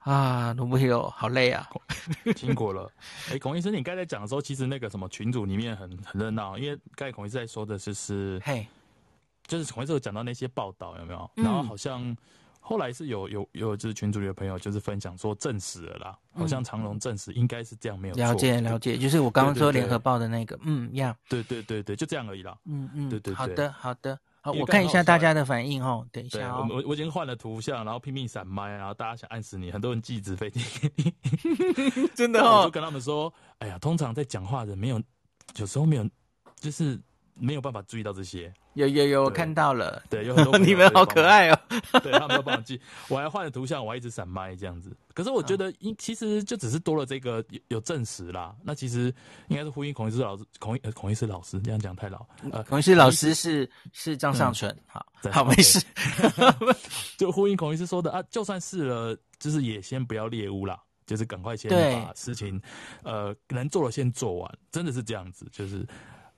啊，罗伯佑，好累啊，辛苦了。哎、欸，孔医生，你刚才讲的时候，其实那个什么群组里面很很热闹，因为刚才孔医生在说的就是，嘿，就是孔医生有讲到那些报道有没有？嗯、然后好像后来是有有有就是群组里的朋友就是分享说证实了啦，好像长隆证实应该是这样没有。了解了解，就是我刚刚说联合报的那个，嗯，呀，对对对对，就这样而已啦。嗯嗯，对对对，好的好的。好，我看一下大家的反应哦。等一下、哦，我我我已经换了图像，然后拼命闪麦，然后大家想按死你，很多人寄纸飞机给你，真的哦。我就跟他们说，哎呀，通常在讲话的没有，有时候没有，就是。没有办法注意到这些，有有有，我看到了，对，有很多 你们好可爱哦，对，他们都帮我记，我还换了图像，我还一直闪麦这样子。可是我觉得，因其实就只是多了这个有有证实啦。那其实应该是呼应孔医师老师，孔医呃孔医师老师这样讲太老，呃，孔医师老师是是张尚存，好，好没事，就呼应孔医师说的啊，就算是了，就是也先不要猎巫啦，就是赶快先把事情呃能做的先做完，真的是这样子，就是。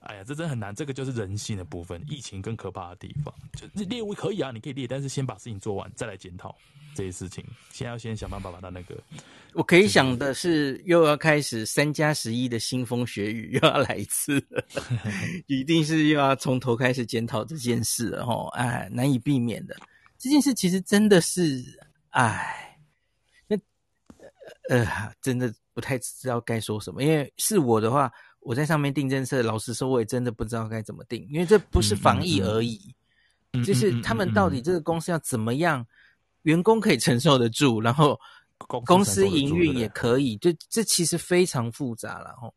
哎呀，这真的很难，这个就是人性的部分。疫情更可怕的地方，就猎巫可以啊，你可以猎，但是先把事情做完，再来检讨这些事情。先要先想办法把它那个。我可以想的是，又要开始三加十一的腥风血雨，又要来一次，一定是又要从头开始检讨这件事了齁。哎，难以避免的这件事，其实真的是，哎，那呃，真的不太知道该说什么，因为是我的话。我在上面定政策，老实说，我也真的不知道该怎么定，因为这不是防疫而已，嗯嗯嗯、就是他们到底这个公司要怎么样，员工可以承受得住，然后公司营运也可以，这这其实非常复杂了吼。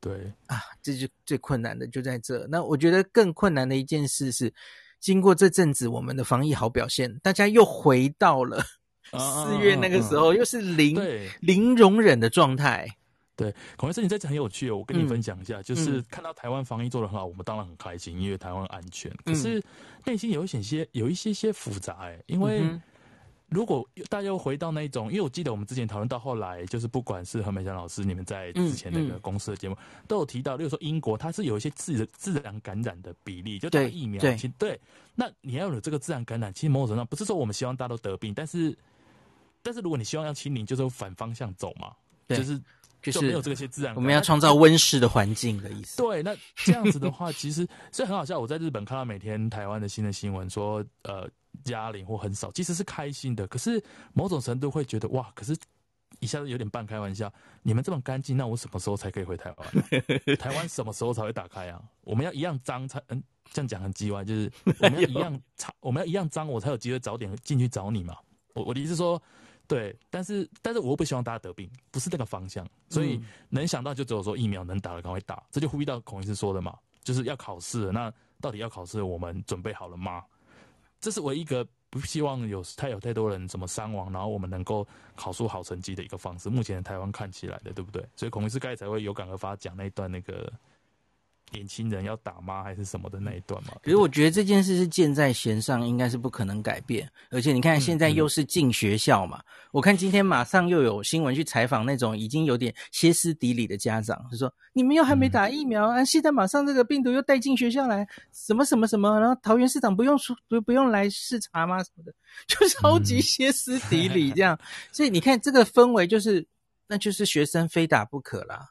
对啊，这就最困难的就在这。那我觉得更困难的一件事是，经过这阵子我们的防疫好表现，大家又回到了四月那个时候，又是零零容忍的状态。对，孔医生，你这次很有趣哦，我跟你分享一下，嗯、就是看到台湾防疫做的很好，我们当然很开心，因为台湾安全。可是内心有一些些，有一些些复杂哎，因为如果大家又回到那种，因为我记得我们之前讨论到后来，就是不管是何美香老师，你们在之前那个公司的节目、嗯嗯、都有提到，例如说英国它是有一些自自然感染的比例，就打疫苗，对，那你要有这个自然感染，其实某种程度上不是说我们希望大家都得病，但是但是如果你希望要清零，就是反方向走嘛，对就是。就是没有这些自然，我们要创造温室的环境的意思。对，那这样子的话，其实所以很好笑。我在日本看到每天台湾的新的新闻说，呃，加零或很少，其实是开心的。可是某种程度会觉得哇，可是一下子有点半开玩笑。你们这么干净，那我什么时候才可以回台湾？台湾什么时候才会打开啊？我们要一样脏才嗯，这样讲很机歪，就是 我们要一样脏，我们要一样脏，我才有机会早点进去找你嘛。我我的意思说。对，但是但是我又不希望大家得病，不是这个方向，所以能想到就只有说疫苗能打的赶快打，这就呼吁到孔医师说的嘛，就是要考试了，那到底要考试，我们准备好了吗？这是唯一一个不希望有太有太多人怎么伤亡，然后我们能够考出好成绩的一个方式。目前台湾看起来的，对不对？所以孔医师刚才才会有感而发讲那一段那个。年轻人要打吗？还是什么的那一段嘛？可是我觉得这件事是箭在弦上，应该是不可能改变。而且你看，现在又是进学校嘛。嗯嗯、我看今天马上又有新闻去采访那种已经有点歇斯底里的家长，就说：“你们又还没打疫苗啊，现在马上这个病毒又带进学校来，什么什么什么，然后桃园市长不用出不不用来视察吗？什么的，就 超级歇斯底里这样。嗯、所以你看这个氛围，就是那就是学生非打不可啦。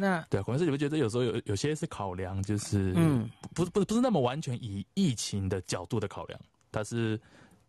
那对，可能是你会觉得有时候有有些是考量，就是嗯，不是不是不是那么完全以疫情的角度的考量，它是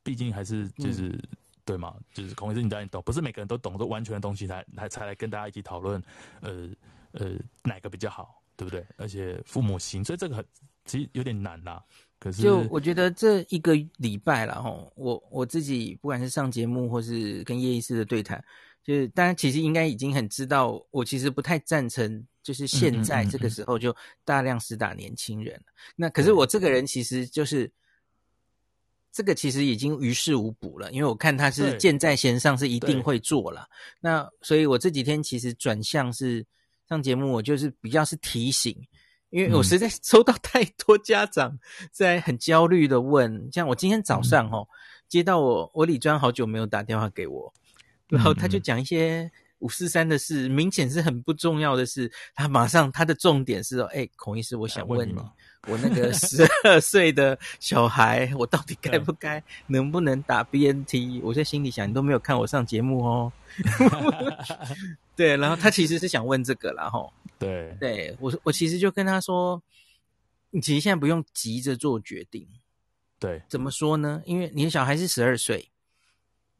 毕竟还是就是、嗯、对嘛，就是孔医师你当然懂，不是每个人都懂这完全的东西才才才来跟大家一起讨论，呃呃哪个比较好，对不对？而且父母心，所以这个很其实有点难啦。可是就我觉得这一个礼拜了哈，我我自己不管是上节目或是跟叶医师的对谈。就是大家其实应该已经很知道，我其实不太赞成，就是现在这个时候就大量施打年轻人。那可是我这个人其实就是这个其实已经于事无补了，因为我看他是箭在弦上，是一定会做了。那所以我这几天其实转向是上节目，我就是比较是提醒，因为我实在收到太多家长在很焦虑的问，像我今天早上哦接到我我李专好久没有打电话给我。然后他就讲一些五四三的事，明显是很不重要的事。他马上他的重点是说：“哎，孔医师，我想问你，我那个十二岁的小孩，我到底该不该，能不能打 BNT？” 我在心里想，你都没有看我上节目哦。对，然后他其实是想问这个啦，吼。对，对我我其实就跟他说，你其实现在不用急着做决定。对，怎么说呢？因为你的小孩是十二岁。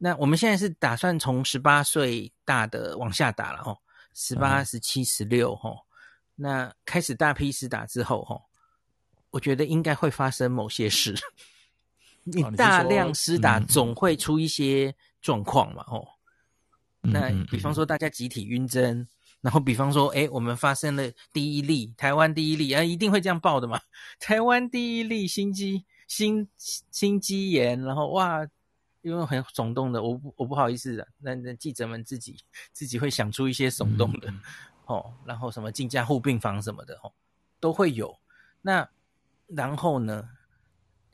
那我们现在是打算从十八岁大的往下打了吼，十八、十七、十六吼，那开始大批施打之后吼，我觉得应该会发生某些事。你大量施打总会出一些状况嘛哦，那比方说大家集体晕针，然后比方说哎，我们发生了第一例台湾第一例啊，一定会这样报的嘛，台湾第一例心肌心心肌炎，然后哇。因为很耸动的，我不我不好意思的，那那记者们自己自己会想出一些耸动的，嗯、哦，然后什么进加护病房什么的，哦，都会有。那然后呢，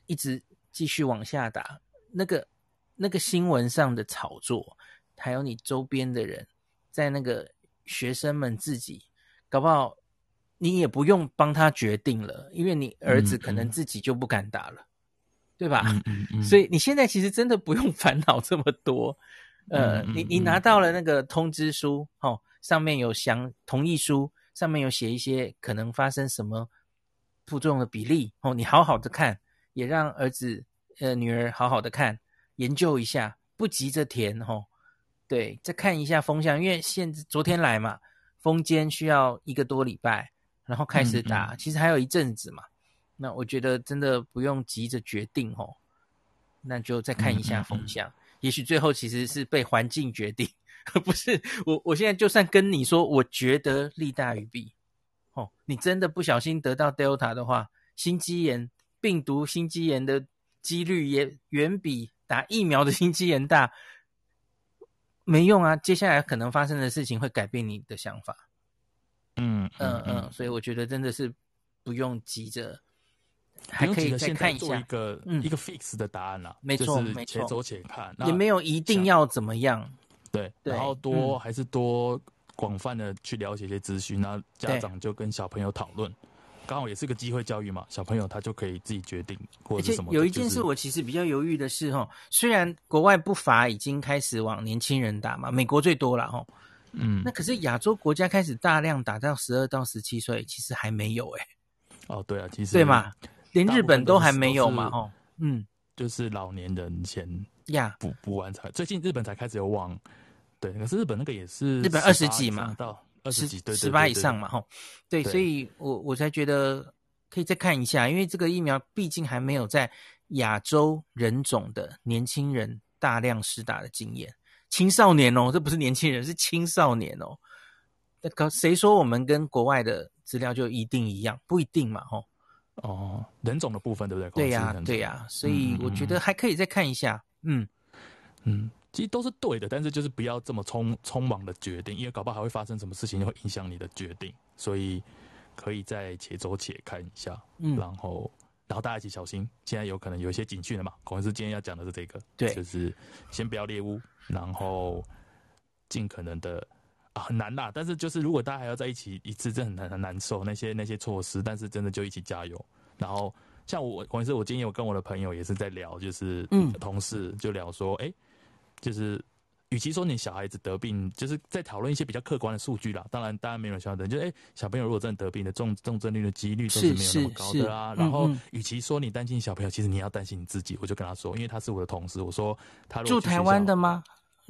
一直继续往下打，那个那个新闻上的炒作，还有你周边的人，在那个学生们自己，搞不好你也不用帮他决定了，因为你儿子可能自己就不敢打了。对吧？嗯嗯嗯，所以你现在其实真的不用烦恼这么多。呃，你你拿到了那个通知书，哦，上面有详同意书，上面有写一些可能发生什么副作用的比例，哦，你好好的看，也让儿子呃女儿好好的看，研究一下，不急着填，哦，对，再看一下风向，因为现昨天来嘛，风间需要一个多礼拜，然后开始打，嗯嗯，其实还有一阵子嘛。那我觉得真的不用急着决定哦，那就再看一下风向，嗯嗯嗯，也许最后其实是被环境决定，不是我。我现在就算跟你说，我觉得利大于弊，哦，你真的不小心得到 Delta 的话，心肌炎病毒心肌炎的几率也远比打疫苗的心肌炎大，没用啊。接下来可能发生的事情会改变你的想法，嗯嗯嗯，所以我觉得真的是不用急着。还可以再看一下一个、嗯、一个 fix 的答案啦，没错，没错，且走且看，也没有一定要怎么样，对，对，然后多、嗯、还是多广泛的去了解一些资讯，那家长就跟小朋友讨论，刚好也是个机会教育嘛，小朋友他就可以自己决定或者什么。有一件事我其实比较犹豫的是哈，虽然国外不乏已经开始往年轻人打嘛，美国最多了哈，嗯，那可是亚洲国家开始大量打到十二到十七岁，其实还没有哎、欸，哦，对啊，其实对嘛。连日本都还没有嘛？哦，嗯，就是老年人先呀补补完才，最近日本才开始有往，对，可是日本那个也是日本二十几嘛，到二十几，对，十八以上嘛，吼，对，所以我我才觉得可以再看一下，因为这个疫苗毕竟还没有在亚洲人种的年轻人大量施打的经验，青少年哦，这不是年轻人，是青少年哦，那可谁说我们跟国外的资料就一定一样？不一定嘛，吼。哦，人种的部分对不对？对呀、啊，对呀、啊，所以我觉得还可以再看一下。嗯嗯，其实都是对的，但是就是不要这么匆匆忙的决定，因为搞不好还会发生什么事情会影响你的决定，所以可以再且走且看一下。嗯，然后然后大家一起小心，现在有可能有一些警讯了嘛。孔医师今天要讲的是这个，对，就是先不要猎物，然后尽可能的。啊，很难啦，但是就是如果大家还要在一起一次，真的很难很难受那些那些措施，但是真的就一起加油。然后像我，关键是我今天有跟我的朋友也是在聊，就是同事就聊说，哎、就是与其说你小孩子得病，就是在讨论一些比较客观的数据啦。当然，当然没有人晓得，就哎、欸，小朋友如果真的得病的重重症率的几率都是没有那么高的啊。然后，与其说你担心小朋友，其实你要担心你自己。我就跟他说，因为他是我的同事，我说他住台湾的吗？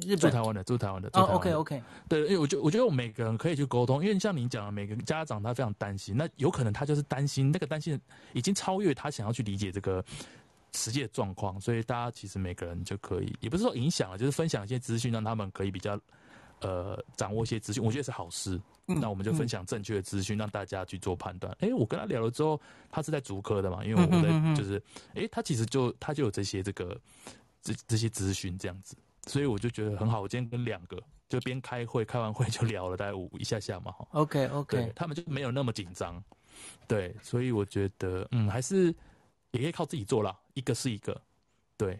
日本住台湾的，住台湾的。哦、oh,，OK OK，对，因为我觉我觉得我们每个人可以去沟通，因为像您讲的，每个家长他非常担心，那有可能他就是担心那个担心已经超越他想要去理解这个实际的状况，所以大家其实每个人就可以，也不是说影响了，就是分享一些资讯，让他们可以比较呃掌握一些资讯，我觉得是好事。嗯、那我们就分享正确的资讯，让大家去做判断。哎、嗯欸，我跟他聊了之后，他是在足科的嘛，因为我在就是，哎、欸，他其实就他就有这些这个这这些资讯这样子。所以我就觉得很好。我今天跟两个就边开会，开完会就聊了大概五一下下嘛，哈。OK OK，他们就没有那么紧张。对，所以我觉得嗯，还是也可以靠自己做啦，一个是一个。对，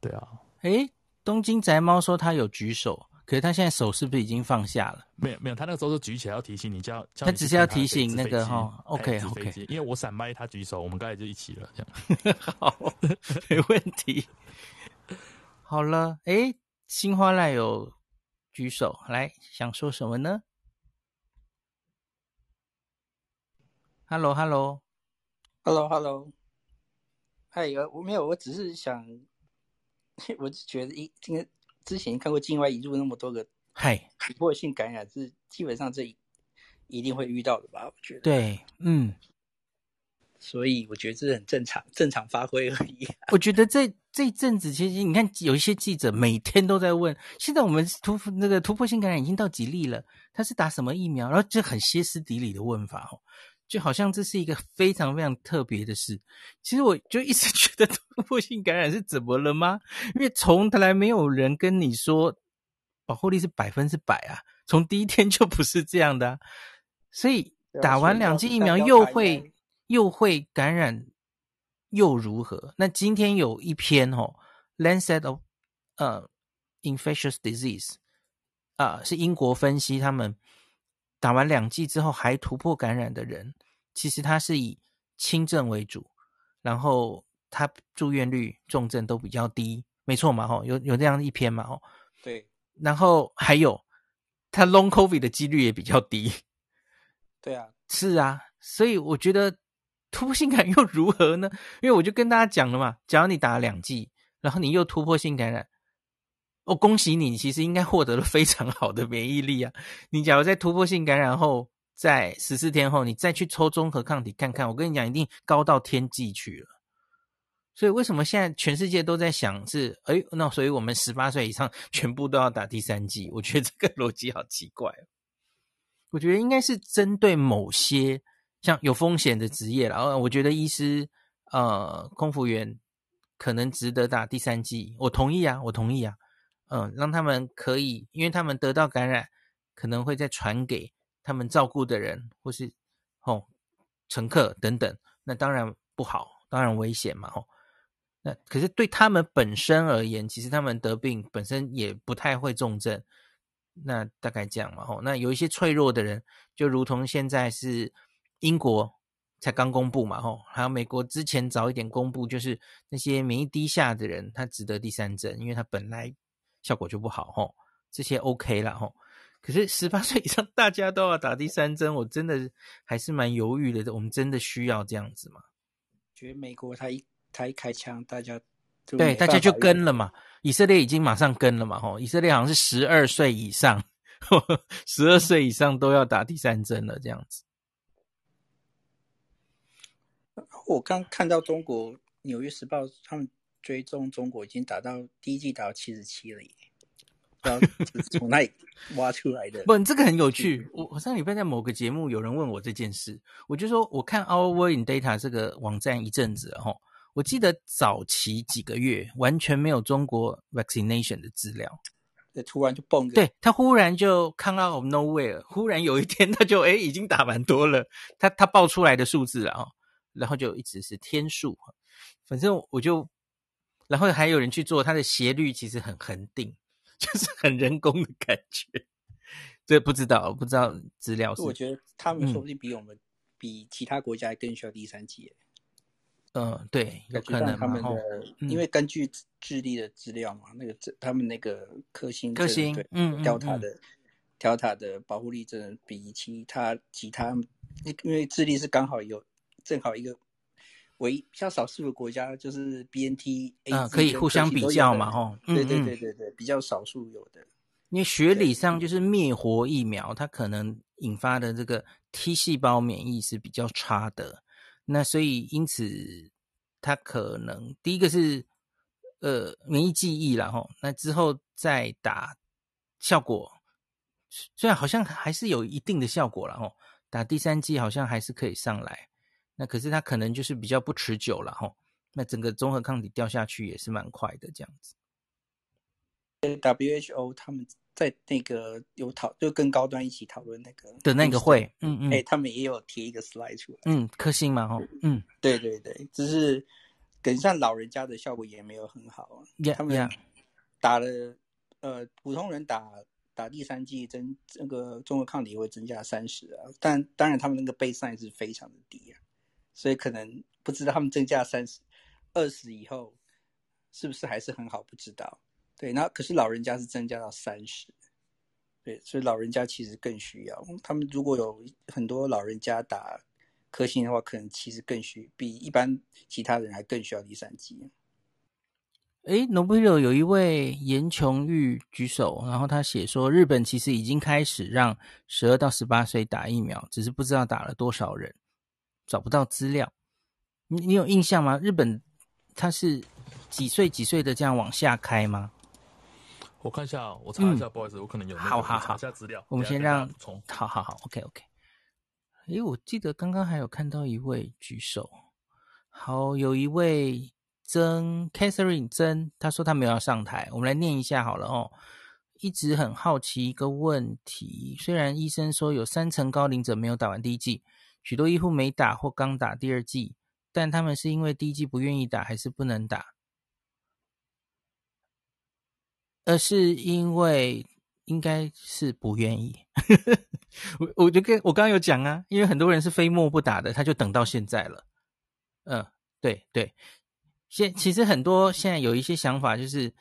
对啊。诶，东京宅猫说他有举手，可是他现在手是不是已经放下了？没有没有，他那个时候就举起来要提醒你，叫叫他只是要提醒那个哈，OK OK，因为我闪麦，他举手，我们刚才就一起了，这样 好，没问题。好了，哎，新花赖有举手来，想说什么呢？Hello，Hello，Hello，Hello，嗨，我没有，我只是想，我只觉得一今天。之前看过境外引入那么多个嗨突破性感染，是基本上这一定会遇到的吧？我觉得对，嗯，所以我觉得这是很正常，正常发挥而已。我觉得这这一阵子，其实你看有一些记者每天都在问，现在我们突那个突破性感染已经到几例了？他是打什么疫苗？然后就很歇斯底里的问法哦。就好像这是一个非常非常特别的事，其实我就一直 觉得突破性感染是怎么了吗？因为从来没有人跟你说保护力是百分之百啊，从第一天就不是这样的啊，所以打完两剂疫苗又会又会感染又如何？那今天有一篇哦，《Lancet of 呃 Infectious Disease》啊，是英国分析他们。打完两剂之后还突破感染的人，其实他是以轻症为主，然后他住院率、重症都比较低，没错嘛？吼，有有这样一篇嘛？吼，对。然后还有他 long covid 的几率也比较低，对啊，是啊，所以我觉得突破性感又如何呢？因为我就跟大家讲了嘛，假如你打了两剂，然后你又突破性感染。哦，恭喜你！你其实应该获得了非常好的免疫力啊。你假如在突破性感染后，在十四天后，你再去抽综合抗体看看，我跟你讲，一定高到天际去了。所以为什么现在全世界都在想是，哎，那所以我们十八岁以上全部都要打第三剂？我觉得这个逻辑好奇怪。我觉得应该是针对某些像有风险的职业，然后我觉得医师、呃，空服员可能值得打第三剂。我同意啊，我同意啊。嗯，让他们可以，因为他们得到感染，可能会再传给他们照顾的人，或是哦乘客等等，那当然不好，当然危险嘛，吼。那可是对他们本身而言，其实他们得病本身也不太会重症，那大概这样嘛，吼。那有一些脆弱的人，就如同现在是英国才刚公布嘛，吼，还有美国之前早一点公布，就是那些免疫低下的人，他值得第三针，因为他本来。效果就不好吼，这些 OK 了吼。可是十八 岁以上大家都要打第三针，我真的还是蛮犹豫的。我们真的需要这样子吗？觉得美国他一他一开枪，大家对大家就跟了嘛。以色列已经马上跟了嘛吼。以色列好像是十二岁以上，十二岁以上都要打第三针了这样子。我刚看到中国《纽约时报》他们。追踪中国已经达到第一季达到七十七了耶，然后从那里挖出来的。不，这个很有趣。我我上礼拜在某个节目有人问我这件事，我就说我看 Our World in Data 这个网站一阵子哦，我记得早期几个月完全没有中国 vaccination 的资料，对，突然就蹦，对，他忽然就 come out of nowhere，忽然有一天他就诶已经打蛮多了，他他报出来的数字啊，然后就一直是天数，反正我就。然后还有人去做，它的斜率其实很恒定，就是很人工的感觉。这不知道，不知道资料是。我觉得他们说不定比我们、嗯、比其他国家更需要第三季。嗯，对，有可能。他们的，嗯、因为根据智利的资料嘛，那个他们那个科星，科星，嗯，Delta 的，Delta 的保护力真的比其他其他，因为智利是刚好有正好一个。为比较少数的国家，就是 BNT，啊，可以互相比较嘛，吼，对对对对对，比较少数有的。因为学理上就是灭活疫苗，它可能引发的这个 T 细胞免疫是比较差的，那所以因此它可能第一个是呃免疫记忆然后，那之后再打效果，虽然好像还是有一定的效果了，吼，打第三剂好像还是可以上来。那可是它可能就是比较不持久了吼，那整个综合抗体掉下去也是蛮快的这样子。WHO 他们在那个有讨，就跟高端一起讨论那个的那个会，嗯嗯，哎、欸，他们也有贴一个 slide 出来，嗯，科兴嘛吼，嗯，对对对，只是跟上老人家的效果也没有很好，yeah, 他们打了.呃普通人打打第三剂增那个综合抗体会增加三十啊，但当然他们那个 baseline 是非常的低啊，所以可能不知道他们增加三十二十以后是不是还是很好，不知道。对，那可是老人家是增加到三十，对，所以老人家其实更需要。他们如果有很多老人家打科兴的话，可能其实更需比一般其他人还更需要第三剂。哎，Nobuhiro 有一位严琼玉举手，然后他写说，日本其实已经开始让十二到十八岁打疫苗，只是不知道打了多少人，找不到资料。你你有印象吗？日本他是几岁几岁的这样往下开吗？我看一下，我查一下，嗯、不好意思，我可能有。好好好，查一下资料。我们先让，好好好，OK OK。哎，我记得刚刚还有看到一位举手，好，有一位。曾 Catherine 曾，他说他没有要上台，我们来念一下好了哦。一直很好奇一个问题，虽然医生说有三成高龄者没有打完第一剂，许多医护没打或刚打第二剂，但他们是因为第一剂不愿意打，还是不能打？而是因为应该是不愿意。我我就跟我刚刚有讲啊，因为很多人是非墨不打的，他就等到现在了。嗯，对对。现其实很多现在有一些想法，就是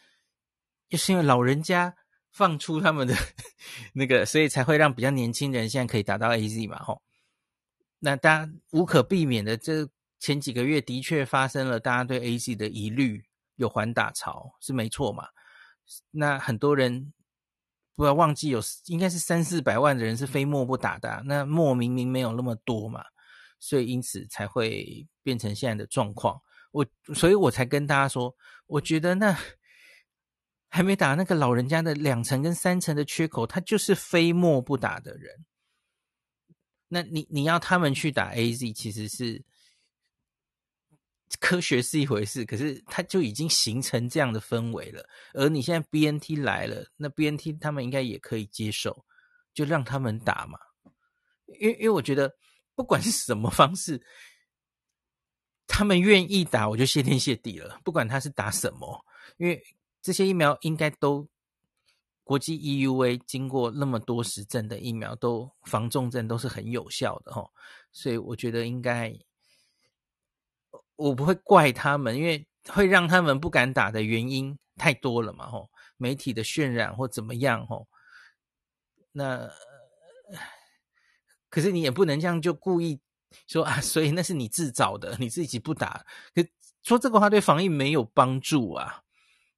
就是因为老人家放出他们的 那个，所以才会让比较年轻人现在可以打到 AZ 嘛，吼。那大家无可避免的，这前几个月的确发生了，大家对 AZ 的疑虑有缓打潮，是没错嘛。那很多人不要忘记，有应该是三四百万的人是非墨不打的，那墨明明没有那么多嘛，所以因此才会变成现在的状况。我所以，我才跟大家说，我觉得那还没打那个老人家的两层跟三层的缺口，他就是非墨不打的人。那你你要他们去打 AZ，其实是科学是一回事，可是他就已经形成这样的氛围了。而你现在 BNT 来了，那 BNT 他们应该也可以接受，就让他们打嘛。因为因为我觉得不管是什么方式。他们愿意打，我就谢天谢地了。不管他是打什么，因为这些疫苗应该都国际 EUA 经过那么多实证的疫苗，都防重症都是很有效的哦。所以我觉得应该，我不会怪他们，因为会让他们不敢打的原因太多了嘛齁。媒体的渲染或怎么样齁。那可是你也不能这样就故意。说啊，所以那是你自找的，你自己不打。可说这个话对防疫没有帮助啊。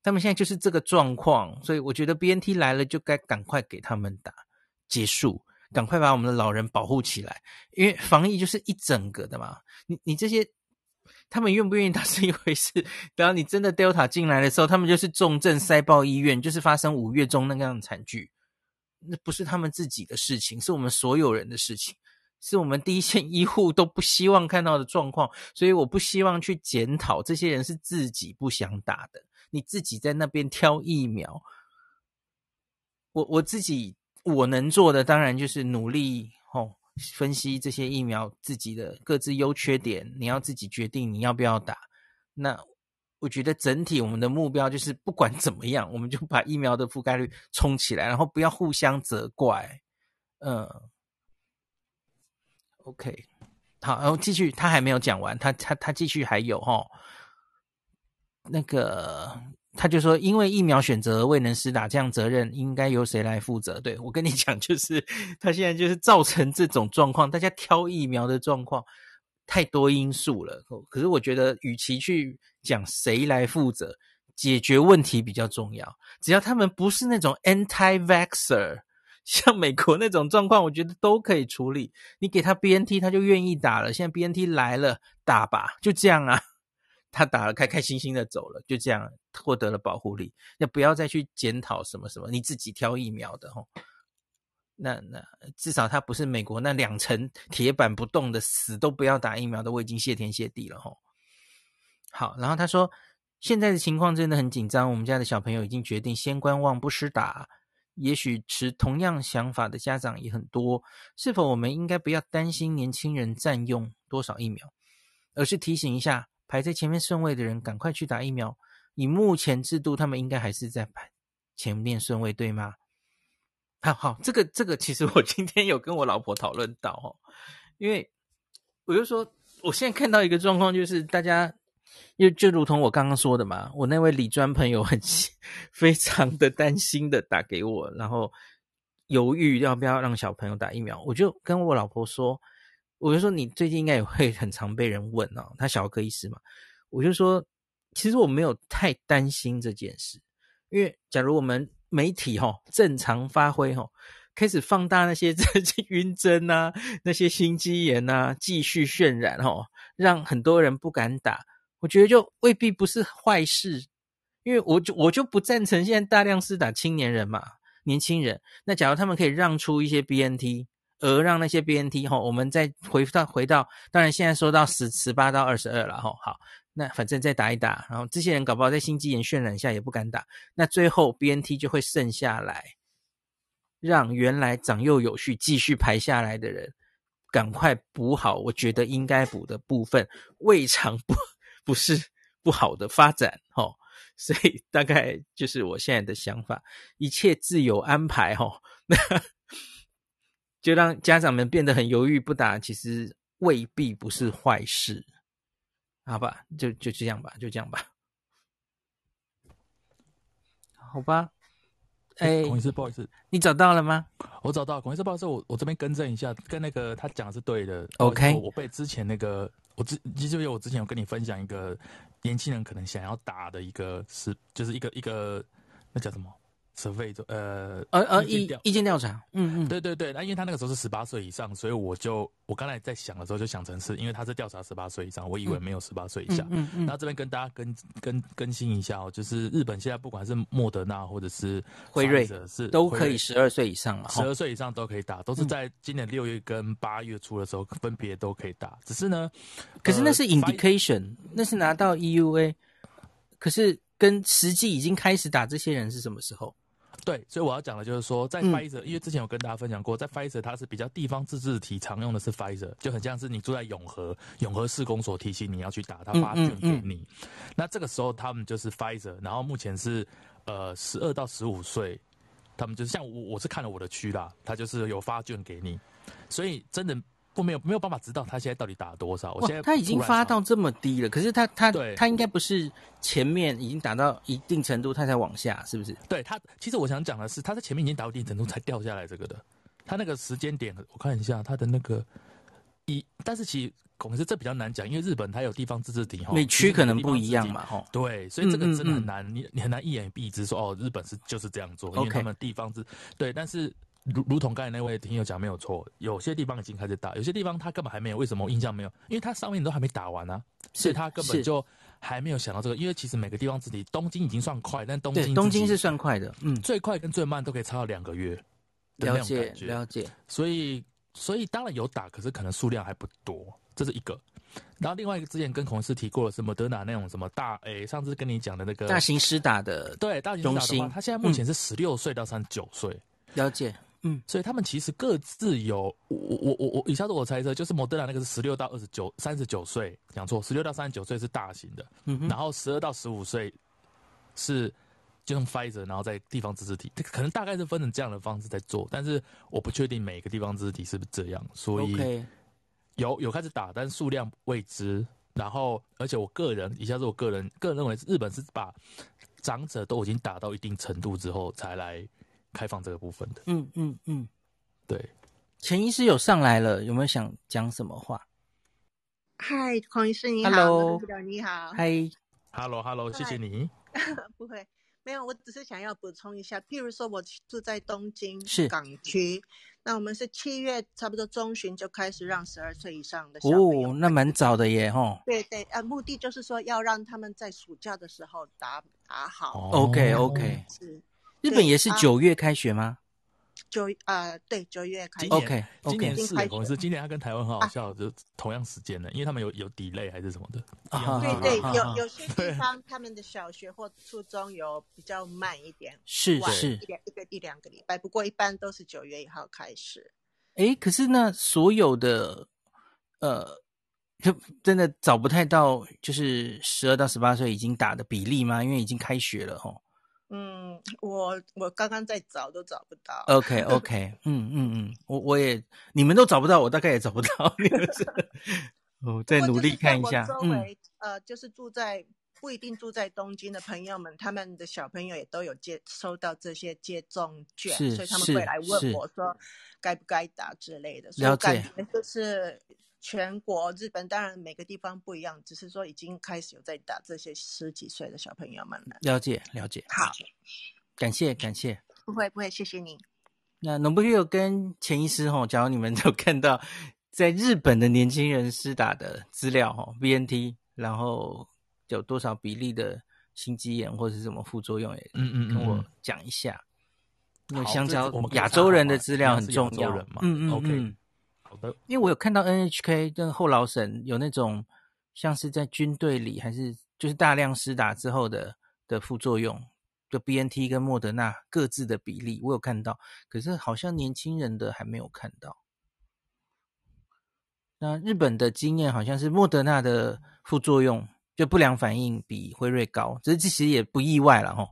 他们现在就是这个状况，所以我觉得 BNT 来了就该赶快给他们打，结束，赶快把我们的老人保护起来。因为防疫就是一整个的嘛。你你这些，他们愿不愿意打是一回事。等到你真的 Delta 进来的时候，他们就是重症塞爆医院，就是发生五月中那个样的惨剧。那不是他们自己的事情，是我们所有人的事情。是我们第一线医护都不希望看到的状况，所以我不希望去检讨这些人是自己不想打的。你自己在那边挑疫苗，我我自己我能做的当然就是努力哦，分析这些疫苗自己的各自优缺点，你要自己决定你要不要打。那我觉得整体我们的目标就是不管怎么样，我们就把疫苗的覆盖率冲起来，然后不要互相责怪，嗯。OK，好，然后继续，他还没有讲完，他他他继续还有齁，那个他就说，因为疫苗选择未能施打，这样责任应该由谁来负责？对，我跟你 讲，就是他现在就是造成这种状况，大家挑疫苗的状况太多因素了。可是我觉得，与其去讲谁来负责，解决问题比较重要。只要他们不是那种 anti-vaxxer。像美国那种状况，我觉得都可以处理。你给他 BNT，他就愿意打了。现在 BNT 来了，打吧，就这样啊。他打了，开开心心的走了，就这样获得了保护力。那不要再去检讨什么什么，你自己挑疫苗的吼。那那至少他不是美国那两层铁板不动的，死都不要打疫苗的，我已经谢天谢地了吼。好，然后他说，现在的情况真的很紧张，我们家的小朋友已经决定先观望，不施打。也许持同样想法的家长也很多，是否我们应该不要担心年轻人占用多少疫苗，而是提醒一下排在前面顺位的人赶快去打疫苗？以目前制度，他们应该还是在排前面顺位，对吗？好好，这个这个，其实我 今天有跟我老婆讨论到哦，因为我就说，我现在看到一个状况，就是大家，又就如同我刚刚说的嘛，我那位理专朋友很非常的担心的打给我，然后犹豫要不要让小朋友打疫苗，我就跟我老婆说，我就说你最近应该也会很常被人问哦，他小儿科医师嘛，我就说，其实我没有太担心这件事，因为假如我们。媒体哈正常发挥哈，开始放大那些 这些晕针啊，那些心肌炎啊，继续渲染哈，让很多人不敢打。我觉得就未必不是坏事，因为我就我就不赞成现在大量施打青年人嘛，年轻人。那假如他们可以让出一些 BNT，而让那些 BNT 哈，我们再回到回到，当然现在说到十十八到二十二了哈，好。那反正再打一打，然后这些人搞不好在心肌炎渲染下也不敢打，那最后 BNT 就会剩下来，让原来长幼有序继续排下来的人赶快补好，我觉得应该补的部分，未尝不 不是不好的发展哦。所以大概就是我现在的想法，一切自有安排哦。那就让家长们变得很犹豫不打，其实未必不是坏事。好吧，就就这样吧，就这样吧，好吧。哎，孔医师，不好意思，你找到了吗？我找到，孔医师，不好意思，我我这边更正一下，跟那个他讲的是对的。OK，我，我被之前那个，我之其实我之前有跟你分享一个年轻人可能想要打的一个是，就是一个一个那叫什么？survey 呃呃呃意意见调查，嗯嗯，对对对，那因为他那个时候是十八岁以上，所以我就我刚才在想的时候就想成是因为他是调查十八岁以上，我以为没有十八岁以下。嗯嗯，嗯。那这边跟大家更更更新一下哦，就是日本现在不管是莫德纳或者是辉瑞是都可以十二岁以上嘛，十二岁以上都可以打，都是在今年六月跟八月初的时候分别都可以打。只是呢，可是那是 indication，那是拿到 EUA，可是跟实际已经开始打这些人是什么时候？对，所以我要讲的就是说，在 Pfizer，、嗯、因为之前有跟大家分享过，在 Pfizer 它是比较地方自治体常用的是 Pfizer，就很像是你住在永和，永和市公所提醒你要去打，他发券给你、嗯嗯嗯。那这个时候他们就是 Pfizer，然后目前是呃十二到十五岁，他们就是像我我是看了我的区啦，他就是有发券给你，所以真的。不没有没有办法知道他现在到底打了多少。我现在他已经发到这么低了，可是他他他应该不是前面已经打到一定程度，他才往下，是不是？对他，其实我想讲的是，他在前面已经打到一定程度才掉下来这个的。他那个时间点，我看一下他的那个一，但是其实可能这比较难讲，因为日本它有地方自治体哈，每区可能不一样嘛哈。对，所以这个真的很难，嗯嗯嗯你你很难一言蔽之说哦，日本是就是这样做，因为他们地方自.对，但是。如如同刚才那位听友讲没有错，有些地方已经开始打，有些地方他根本还没有。为什么我印象没有？因为他上面都还没打完啊，所以他根本就还没有想到这个。因为其实每个地方自己，东京已经算快，但东京东京是算快的，嗯，最快跟最慢都可以差到两个月。了解了解。所以所以当然有打，可是可能数量还不多，这是一个。然后另外一个之前跟孔医师提过的是莫德纳那种什么大，哎、欸，上次跟你讲的那个大型施打的，对，大型施打的话，他现在目前是十六岁到三十九岁。了解。嗯，所以他们其实各自有，我我我我以下是我猜测，就是莫德纳那个是十六到二十九、三十九岁，讲错，十六到三十九岁是大型的，嗯，然后十二到十五岁是就用 Pfizer，然后在地方自治体，可能大概是分成这样的方式在做，但是我不确定每个地方自治体是不是这样，所以有有开始打，但数量未知，然后而且我个人以下是我个人个人认为，日本是把长者都已经打到一定程度之后才来。开放这个部分的，嗯嗯嗯，对，钱医师有上来了，有没有想讲什么话？嗨，黄医师你好，Hello，你好，嗨，Hello Hello，谢谢你。不会，没有，我只是想要补充一下，譬如说我住在东京是。港区，那我们是七月差不多中旬就开始让十二岁以上的小朋友，哦，那蛮早的耶，吼。对对，呃，目的就是说要让他们在暑假的时候打打好。OK OK，是。日本也是九月开学吗？九呃，对，九月开学。OK，今年是公司，今年他跟台湾很好笑，就同样时间的，因为他们有有 delay 还是什么的。啊、对对，有有些地方他们的小学或初中有比较慢一点，是是一两一个一两个礼拜，不过一般都是九月一号开始。哎，可是那所有的呃，就真的找不太到，就是十二到十八岁已经打的比例吗？因为已经开学了，吼。嗯，我我刚刚在找都找不到。OK OK，嗯嗯嗯，我我也你们都找不到，我大概也找不到。你们是 我再努力看一下。周围、嗯、呃，就是住在不一定住在东京的朋友们，他们的小朋友也都有接收到这些接种券，所以他们会来问我说该不该打之类的。所以感觉就是。全国日本当然每个地方不一样，只是说已经开始有在打这些十几岁的小朋友们了。了解了解，好，感谢感谢。不会不会，谢谢你。那能不能有跟钱医师吼，假如你们有看到在日本的年轻人施打的资料吼，BNT，然后有多少比例的心肌炎或者是什么副作用，也嗯嗯跟我讲一下。因为香蕉亚洲人的资料很重要嗯。嗯嗯因为我有看到 NHK 跟后劳审有那种像是在军队里还是就是大量施打之后的的副作用，就 BNT 跟莫德纳各自的比例，我有看到，可是好像年轻人的还没有看到。那日本的经验好像是莫德纳的副作用就不良反应比辉瑞高，只是其实也不意外了哈，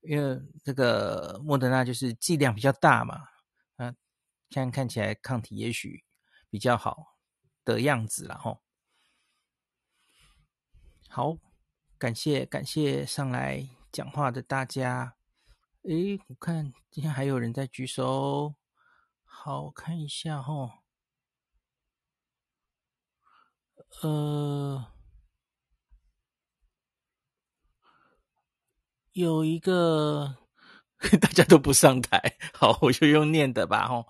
因为这个莫德纳就是剂量比较大嘛，啊，现在看起来抗体也许。比较好的样子啦，吼，好，感谢感谢上来讲话的大家。诶，我看今天还有人在举手，好，我看一下吼，呃，有一个 大家都不上台，好，我就用念的吧，吼，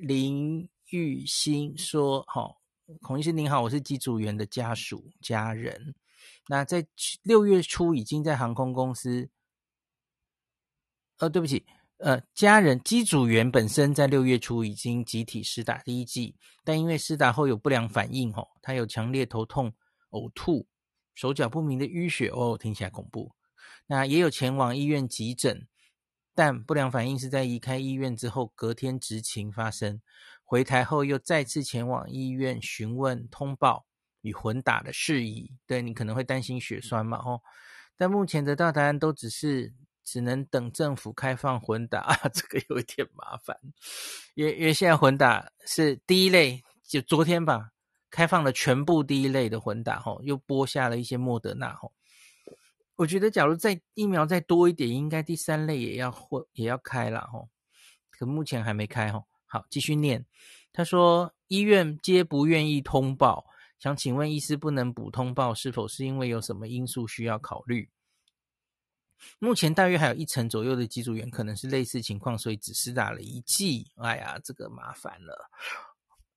零。玉心说：“好，孔医师您好，我是机组员的家属家人。那在六月初已经在航空公司，呃，对不起，呃，家人机组员本身在六月初已经集体施打第一剂，但因为施打后有不良反应，吼，他有强烈头痛、呕吐、手脚不明的淤血，哦，听起来恐怖。那也有前往医院急诊，但不良反应是在离开医院之后隔天执勤发生。”回台后又再次前往医院询问通报与混打的事宜，对，你可能会担心血栓嘛？吼，但目前得到答案都只是只能等政府开放混打，啊，这个有一点麻烦，因为因为现在混打是第一类，就昨天吧，开放了全部第一类的混打，吼，又播下了一些莫德纳，吼，我觉得假如再疫苗再多一点，应该第三类也要混也要开了，吼，可目前还没开，吼。好，继续念。他说：“医院皆不愿意通报，想请问医师，不能补通报，是否是因为有什么因素需要考虑？目前大约还有一成左右的机组员可能是类似情况，所以只施打了一剂。哎呀，这个麻烦了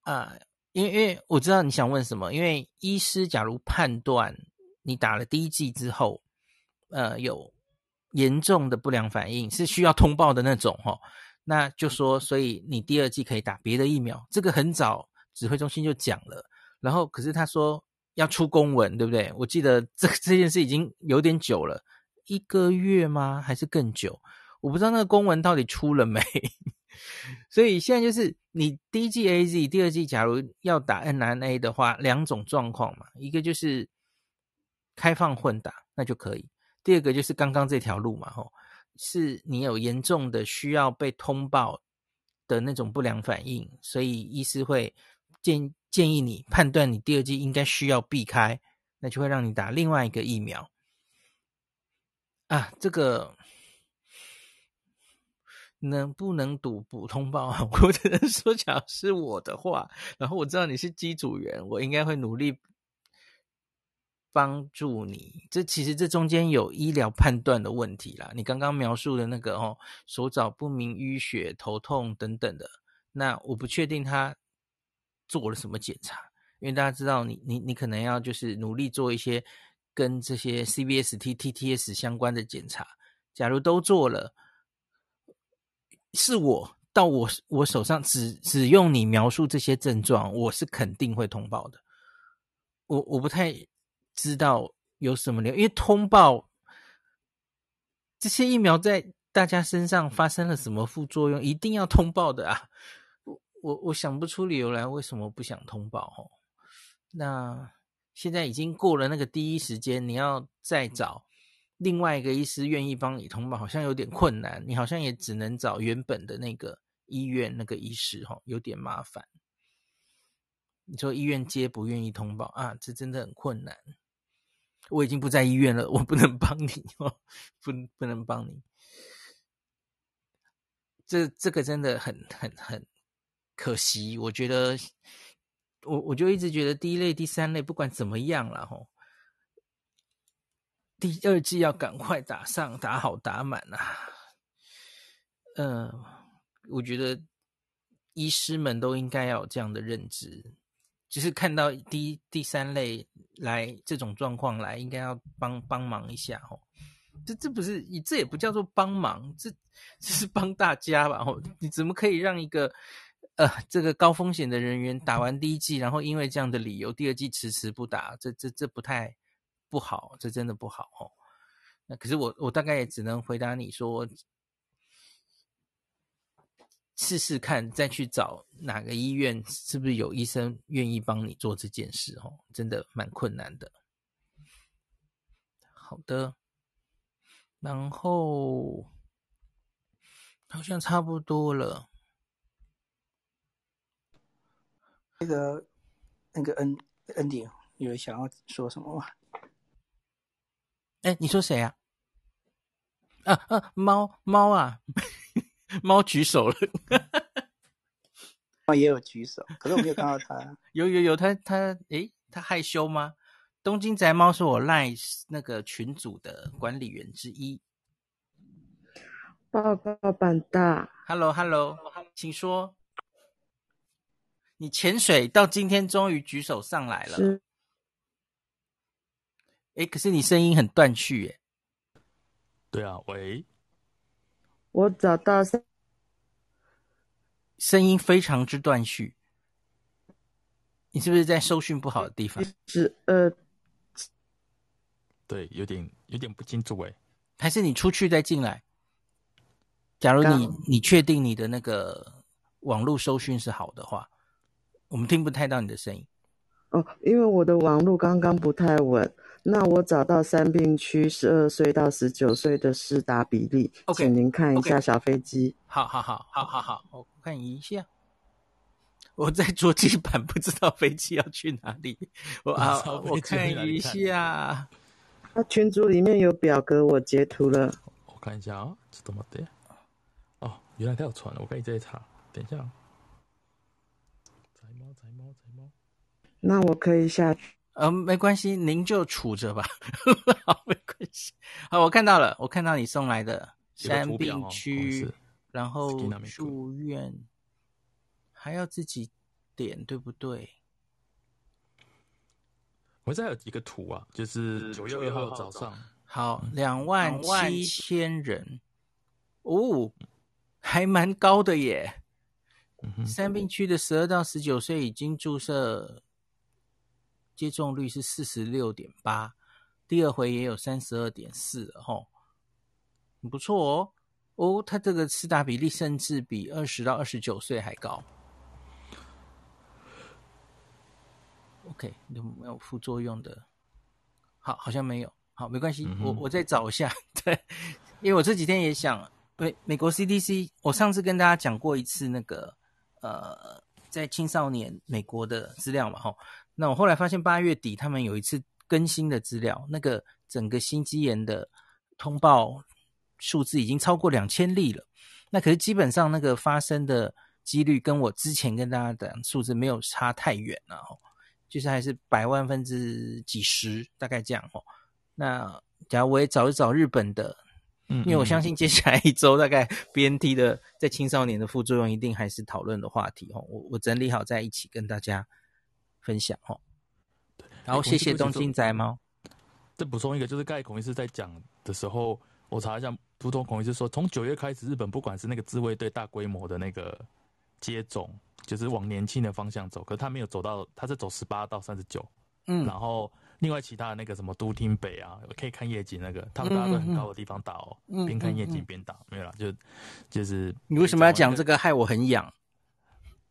啊！因为因为我知道你想问什么，因为医师假如判断你打了第一剂之后，呃，有严重的不良反应，是需要通报的那种，哦，那就说，所以你第二季可以打别的疫苗，这个很早指挥中心就讲了。然后，可是他说要出公文，对不对？我记得这这件事已经有点久了，一个月吗？还是更久？我不知道那个公文到底出了没。所以现在就是你第一季 AZ，第二季假如要打 mRNA 的话，两种状况嘛，一个就是开放混打，那就可以；第二个就是刚刚这条路嘛，吼。是你有严重的需要被通报的那种不良反应，所以医师会建建议你判断你第二剂应该需要避开，那就会让你打另外一个疫苗。啊，这个能不能赌补通报啊？我只能说，假如是我的话，然后我知道你是机组员，我应该会努力。帮助你，这其实这中间有医疗判断的问题啦。你刚刚描述的那个哦，手脚不明、淤血、头痛等等的，那我不确定他做了什么检查，因为大家知道你，你你你可能要就是努力做一些跟这些 CBST、TTS 相关的检查。假如都做了，是我到我我手上只只用你描述这些症状，我是肯定会通报的。我我不太。知道有什么流，因为通报这些疫苗在大家身上发生了什么副作用，一定要通报的啊！我我想不出理由来，为什么不想通报？哦，那现在已经过了那个第一时间，你要再找另外一个医师愿意帮你通报，好像有点困难，你好像也只能找原本的那个医院那个医师，哈，有点麻烦。你说医院接不愿意通报啊？这真的很困难。我已经不在医院了，我不能帮你哦，不不能帮你。这这个真的很很很可惜。我觉得，我我就一直觉得第一类、第三类不管怎么样了，吼。第二剂要赶快打上，打好打满啊！嗯、我觉得医师们都应该要有这样的认知，就是看到第第三类来这种状况来，应该要帮帮忙一下哦。这这不是你这也不叫做帮忙，这这是帮大家吧？哦，你怎么可以让一个呃这个高风险的人员打完第一剂，然后因为这样的理由，第二剂迟迟不打？这这这不太。不好，这真的不好哦。那可是我，我大概也只能回答你说，试试看，再去找哪个医院，是不是有医生愿意帮你做这件事哦？真的蛮困难的。好的，然后好像差不多了。那个那个恩恩迪，有想要说什么吗？哎，你说谁啊？啊啊，猫猫啊，猫举手了，猫也有举手，可是我没有看到他。有有有，它它诶，它害羞吗？东京宅猫是我 LINE 那个群组的管理员之一。报告版大，Hello Hello，请说。你潜水到今天终于举手上来了。哎，可是你声音很断续耶。对啊，喂，我找到声，声音非常之断续。你是不是在收讯不好的地方？是呃，对，有点有点不清楚哎。还是你出去再进来？假如你你确定你的那个网络收讯是好的话，我们听不太到你的声音。哦，因为我的网络刚刚不太稳。那我找到三病区十二岁到十九岁的施打比例，okay, 请您看一下小飞机。Okay. 好好好好好好，我看一下。我在桌机板，不知道飞机要去哪里。我啊，我看一下。那群组里面有表格，我截图了。我看一下啊、哦，这怎么的？哦，原来他有传了，我可以再查。等一下。宅猫，宅猫，宅猫。那我可以下去。呃，没关系，您就杵着吧。好，没关系。好，我看到了，我看到你送来的三病区，哦、然后住院还要自己点，对不对？我这有几个图啊，就是九月二号早上，好，两万七千人，哦，还蛮高的耶。三病区的十二到十九岁已经注射。接种率是四十六点八，第二回也有三十二点四了吼，很不错哦。哦，他这个施打比例甚至比二十到二十九岁还高。OK，有没有副作用的？好，好像没有。好，没关系，嗯、我我再找一下。对，因为我这几天也想，美美国 CDC，我上次跟大家讲过一次那个呃，在青少年美国的资料嘛，吼。那我后来发现，八月底他们有一次更新的资料，那个整个心肌炎的通报数字已经超过两千例了。那可是基本上那个发生的几率跟我之前跟大家讲数字没有差太远了，就是还是百万分之几十，大概这样哦。那假如我也找一找日本的，嗯，因为我相信接下来一周大概 BNT 的在青少年的副作用一定还是讨论的话题哦。我我整理好在一起跟大家。分享哦，然后谢谢东京宅猫。再补充一个，就是刚才孔医师在讲的时候，我查一下，普通孔医师说，从九月开始，日本不管是那个自卫队大规模的那个接种，就是往年轻的方向走，可是他没有走到，他是走十八到三十九，嗯，然后另外其他的那个什么都厅北啊，可以看夜景那个，他们大家都很高的地方打哦，边、嗯、看夜景边打，没有啦，就就是你为什么要讲这个，害我很痒。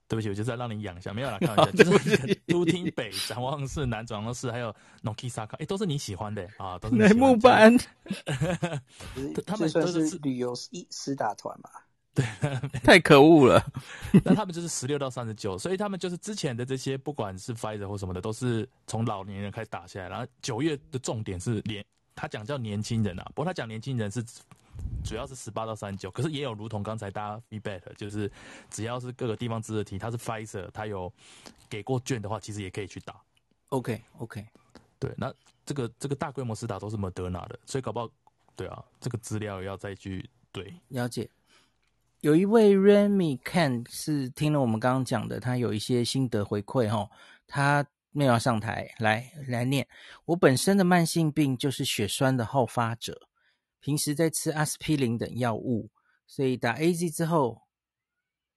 对不起，我就是要让你养一下，没有啦，开玩笑，就是 都厅北、展望室、南展望室，还有 Nokisaka，哎，都是你喜欢的啊，都是乃木板，他们都是旅游一师打团嘛，对，太可恶了。那他们就是十六到三十九，所以他们就是之前的这些，不管是 Fighter 或什么的，都是从老年人开始打下来。然后九月的重点是年，他讲叫年轻人啊，不过他讲年轻人是。主要是十八到三十九，可是也有如同刚才大家 feedback，就是只要是各个地方自的题，它是 Pfizer，它有给过卷的话，其实也可以去打。OK OK，对，那这个这个大规模施打都是 Moderna 的，所以搞不好，对啊，这个资料要再去对了解。有一位 Remy Ken 是听了我们刚刚讲的，他有一些心得回馈哈，他没有要上台来来念。我本身的慢性病就是血栓的好发者。平时在吃阿司匹林等药物，所以打 AZ 之后，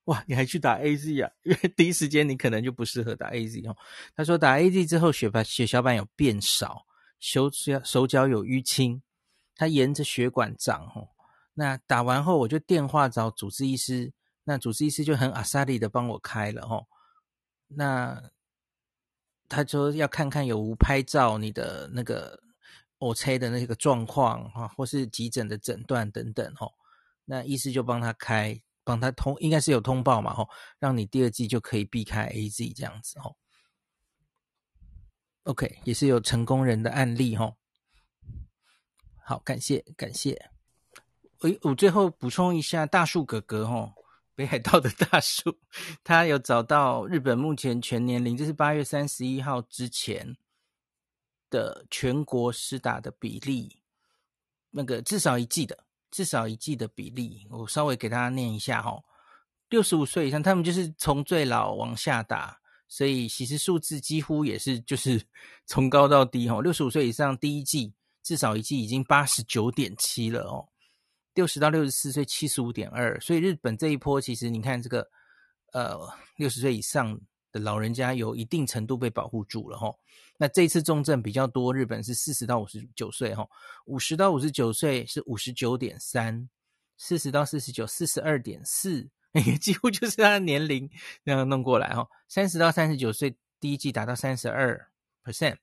哇，你还去打 AZ 啊？因为第一时间你可能就不适合打 AZ 哦。他说打 AZ 之后血板血小板有变少，手脚手脚有淤青，他沿着血管长哦。那打完后我就电话找主治医师，那主治医师就很阿萨利的帮我开了哦。那他说要看看有无拍照你的那个。我猜的那个状况哈，或是急诊的诊断等等吼，那医师就帮他开，帮他通，应该是有通报嘛吼，让你第二季就可以避开 AZ 这样子吼。OK，也是有成功人的案例吼。好，感谢感谢。我我最后补充一下，大树哥哥吼，北海道的大树，他有找到日本目前全年龄，这是八月三十一号之前。的全国施打的比例，那个至少一剂的，至少一剂的比例，我稍微给大家念一下哈。六十五岁以上，他们就是从最老往下打，所以其实数字几乎也是就是 从高到低哈。六十五岁以上第一季至少一剂已经八十九点七了哦，六十到六十四岁七十五点二，所以日本这一波其实你看这个呃六十岁以上的老人家有一定程度被保护住了哈。那这次重症比较多，日本是四十到五十九岁，哈，五十到五十九岁是五十九点三，四十到四十九四十二点四，几乎就是他的年龄那样弄过来，哈，三十到三十九岁第一季达到三十二 percent，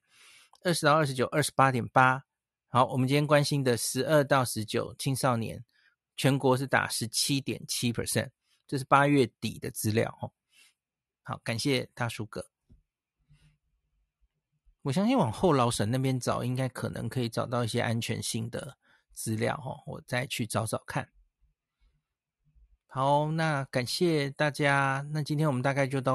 二十到二十九二十八点八，好，我们今天关心的十二到十九青少年，全国是打十七点七 percent，这是八月底的资料，哈，好，感谢大叔哥。我相信往后老沈那边找，应该可能可以找到一些安全性的资料哦，我再去找找看。好，那感谢大家，那今天我们大概就到。